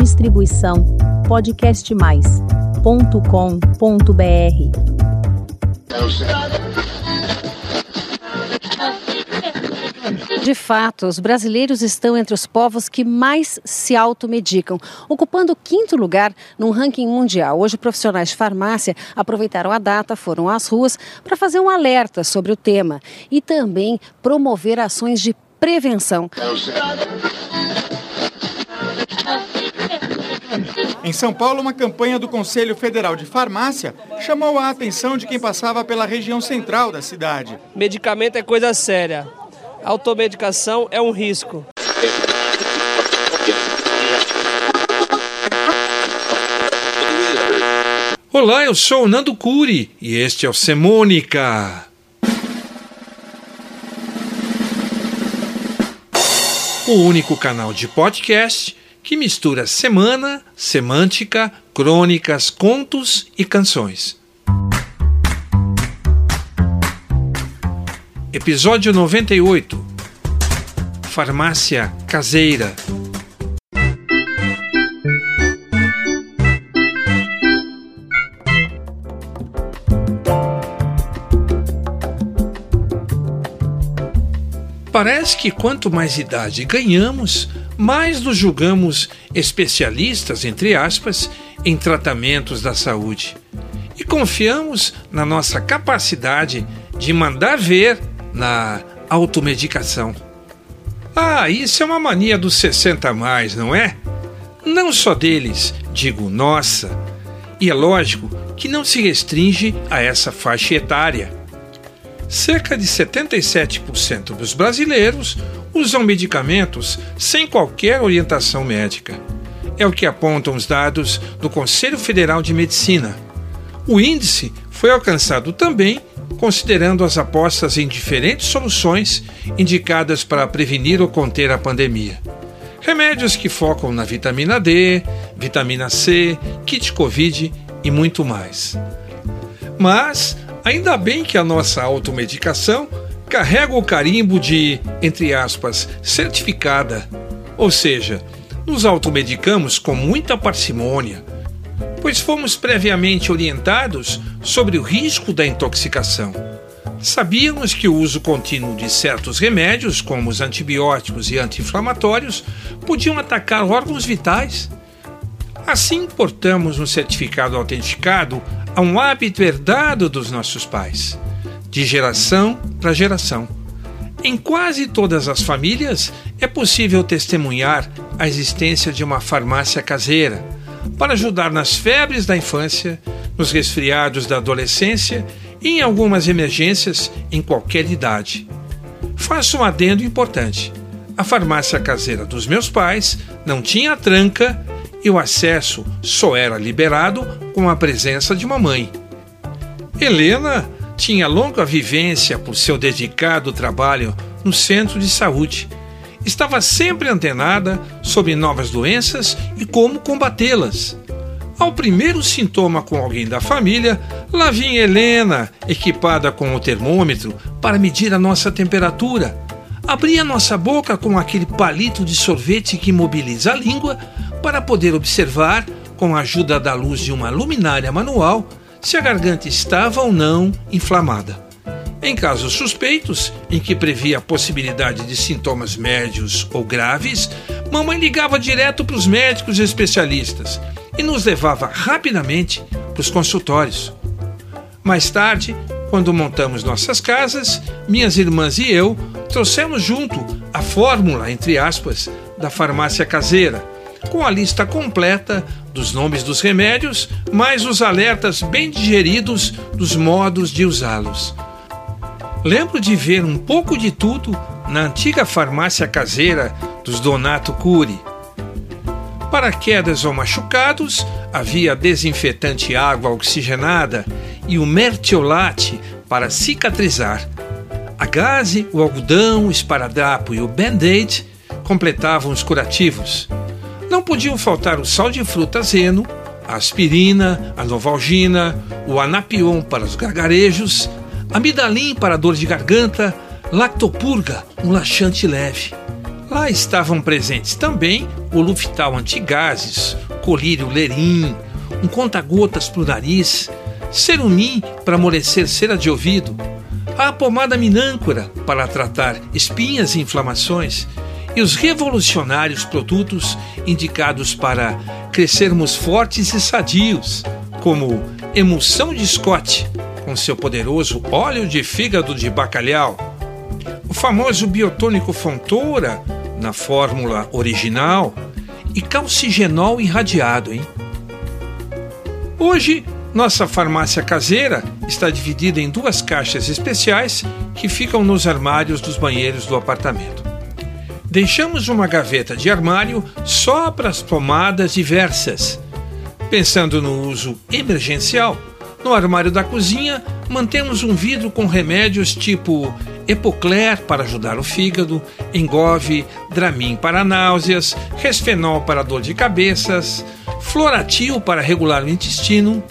Distribuição podcastmais.com.br. De fato, os brasileiros estão entre os povos que mais se automedicam, ocupando o quinto lugar num ranking mundial. Hoje, profissionais de farmácia aproveitaram a data, foram às ruas para fazer um alerta sobre o tema e também promover ações de prevenção. Em São Paulo, uma campanha do Conselho Federal de Farmácia chamou a atenção de quem passava pela região central da cidade. Medicamento é coisa séria automedicação é um risco. Olá, eu sou o Nando Curi e este é o Semônica. O único canal de podcast que mistura semana, semântica, crônicas, contos e canções. Episódio 98 Farmácia Caseira Parece que quanto mais idade ganhamos, mais nos julgamos especialistas, entre aspas, em tratamentos da saúde. E confiamos na nossa capacidade de mandar ver na automedicação. Ah, isso é uma mania dos 60 a mais, não é? Não só deles, digo nossa. E é lógico que não se restringe a essa faixa etária. Cerca de 77% dos brasileiros usam medicamentos sem qualquer orientação médica. É o que apontam os dados do Conselho Federal de Medicina. O índice foi alcançado também considerando as apostas em diferentes soluções indicadas para prevenir ou conter a pandemia. Remédios que focam na vitamina D, vitamina C, kit Covid e muito mais. Mas, ainda bem que a nossa automedicação carrega o carimbo de, entre aspas, certificada. Ou seja, nos automedicamos com muita parcimônia, pois fomos previamente orientados sobre o risco da intoxicação. Sabíamos que o uso contínuo de certos remédios, como os antibióticos e anti-inflamatórios, podiam atacar órgãos vitais. Assim, portamos um certificado autenticado a um hábito herdado dos nossos pais, de geração para geração. Em quase todas as famílias é possível testemunhar a existência de uma farmácia caseira para ajudar nas febres da infância, nos resfriados da adolescência e em algumas emergências em qualquer idade. Faço um adendo importante. A farmácia caseira dos meus pais não tinha tranca e o acesso só era liberado com a presença de uma mãe. Helena tinha longa vivência por seu dedicado trabalho no centro de saúde. Estava sempre antenada sobre novas doenças e como combatê-las. Ao primeiro sintoma com alguém da família, lá vinha Helena, equipada com o termômetro para medir a nossa temperatura. Abria nossa boca com aquele palito de sorvete que mobiliza a língua para poder observar, com a ajuda da luz de uma luminária manual, se a garganta estava ou não inflamada. Em casos suspeitos, em que previa a possibilidade de sintomas médios ou graves, mamãe ligava direto para os médicos especialistas e nos levava rapidamente para os consultórios. Mais tarde, quando montamos nossas casas, minhas irmãs e eu trouxemos junto a fórmula, entre aspas, da farmácia caseira, com a lista completa dos nomes dos remédios, mais os alertas bem digeridos dos modos de usá-los. Lembro de ver um pouco de tudo na antiga farmácia caseira dos Donato Cury para quedas ou machucados, havia desinfetante água oxigenada e o mertiolate para cicatrizar. A gaze, o algodão, o esparadrapo e o band-aid completavam os curativos. Não podiam faltar o sal de fruta zeno, a aspirina, a novalgina, o anapion para os gargarejos, amidalim para dor de garganta, lactopurga, um laxante leve. Lá estavam presentes também o Luftal antigases, colírio lerim, um conta-gotas para o nariz, Serumim para amolecer cera de ouvido, a pomada minâncora para tratar espinhas e inflamações e os revolucionários produtos indicados para crescermos fortes e sadios, como emulsão de Scott, com seu poderoso óleo de fígado de bacalhau, o famoso biotônico Fontoura, na fórmula original, e calcigenol irradiado, hein? Hoje nossa farmácia caseira está dividida em duas caixas especiais que ficam nos armários dos banheiros do apartamento. Deixamos uma gaveta de armário só para as pomadas diversas. Pensando no uso emergencial, no armário da cozinha mantemos um vidro com remédios tipo Epocler para ajudar o fígado, Engove, Dramin para náuseas, Resfenol para dor de cabeças, Floratil para regular o intestino,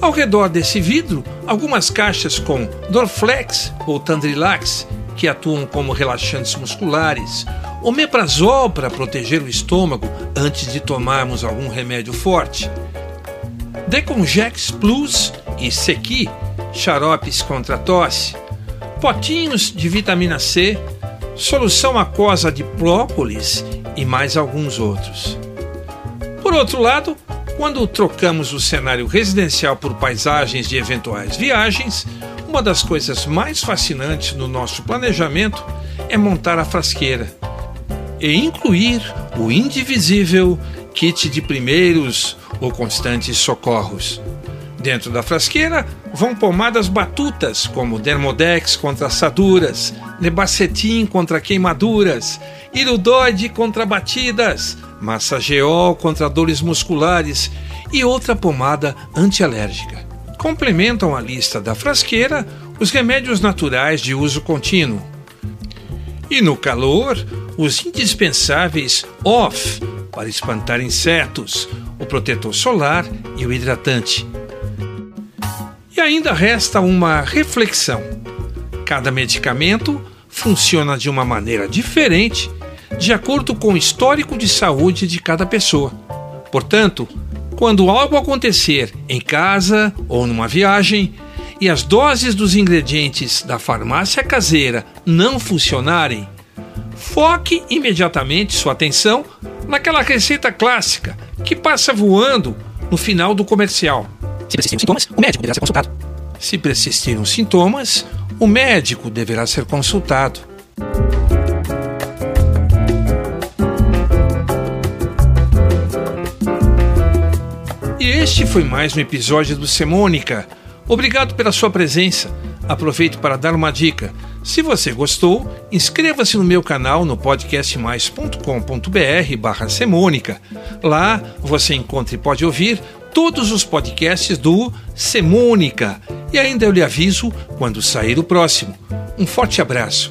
ao redor desse vidro, algumas caixas com Dorflex ou Tandrilax, que atuam como relaxantes musculares, omeprazol para proteger o estômago antes de tomarmos algum remédio forte, Decongex Plus e Sequi, xaropes contra tosse, potinhos de vitamina C, solução aquosa de própolis e mais alguns outros. Por outro lado, quando trocamos o cenário residencial por paisagens de eventuais viagens, uma das coisas mais fascinantes no nosso planejamento é montar a frasqueira e incluir o indivisível kit de primeiros ou constantes socorros. Dentro da frasqueira vão pomadas batutas, como Dermodex contra assaduras, Nebacetim contra queimaduras, Irudoide contra batidas, massageol contra dores musculares e outra pomada antialérgica. Complementam a lista da frasqueira os remédios naturais de uso contínuo. E no calor, os indispensáveis OFF para espantar insetos, o protetor solar e o hidratante. E ainda resta uma reflexão: cada medicamento funciona de uma maneira diferente de acordo com o histórico de saúde de cada pessoa. Portanto, quando algo acontecer em casa ou numa viagem e as doses dos ingredientes da farmácia caseira não funcionarem, foque imediatamente sua atenção naquela receita clássica que passa voando no final do comercial. Se persistirem sintomas, o médico deverá ser consultado. Se persistirem os sintomas, o médico deverá ser consultado. Foi mais um episódio do Semônica. Obrigado pela sua presença. Aproveito para dar uma dica. Se você gostou, inscreva-se no meu canal no podcastmais.com.br barra Semônica. Lá você encontra e pode ouvir todos os podcasts do Semônica. E ainda eu lhe aviso quando sair o próximo. Um forte abraço.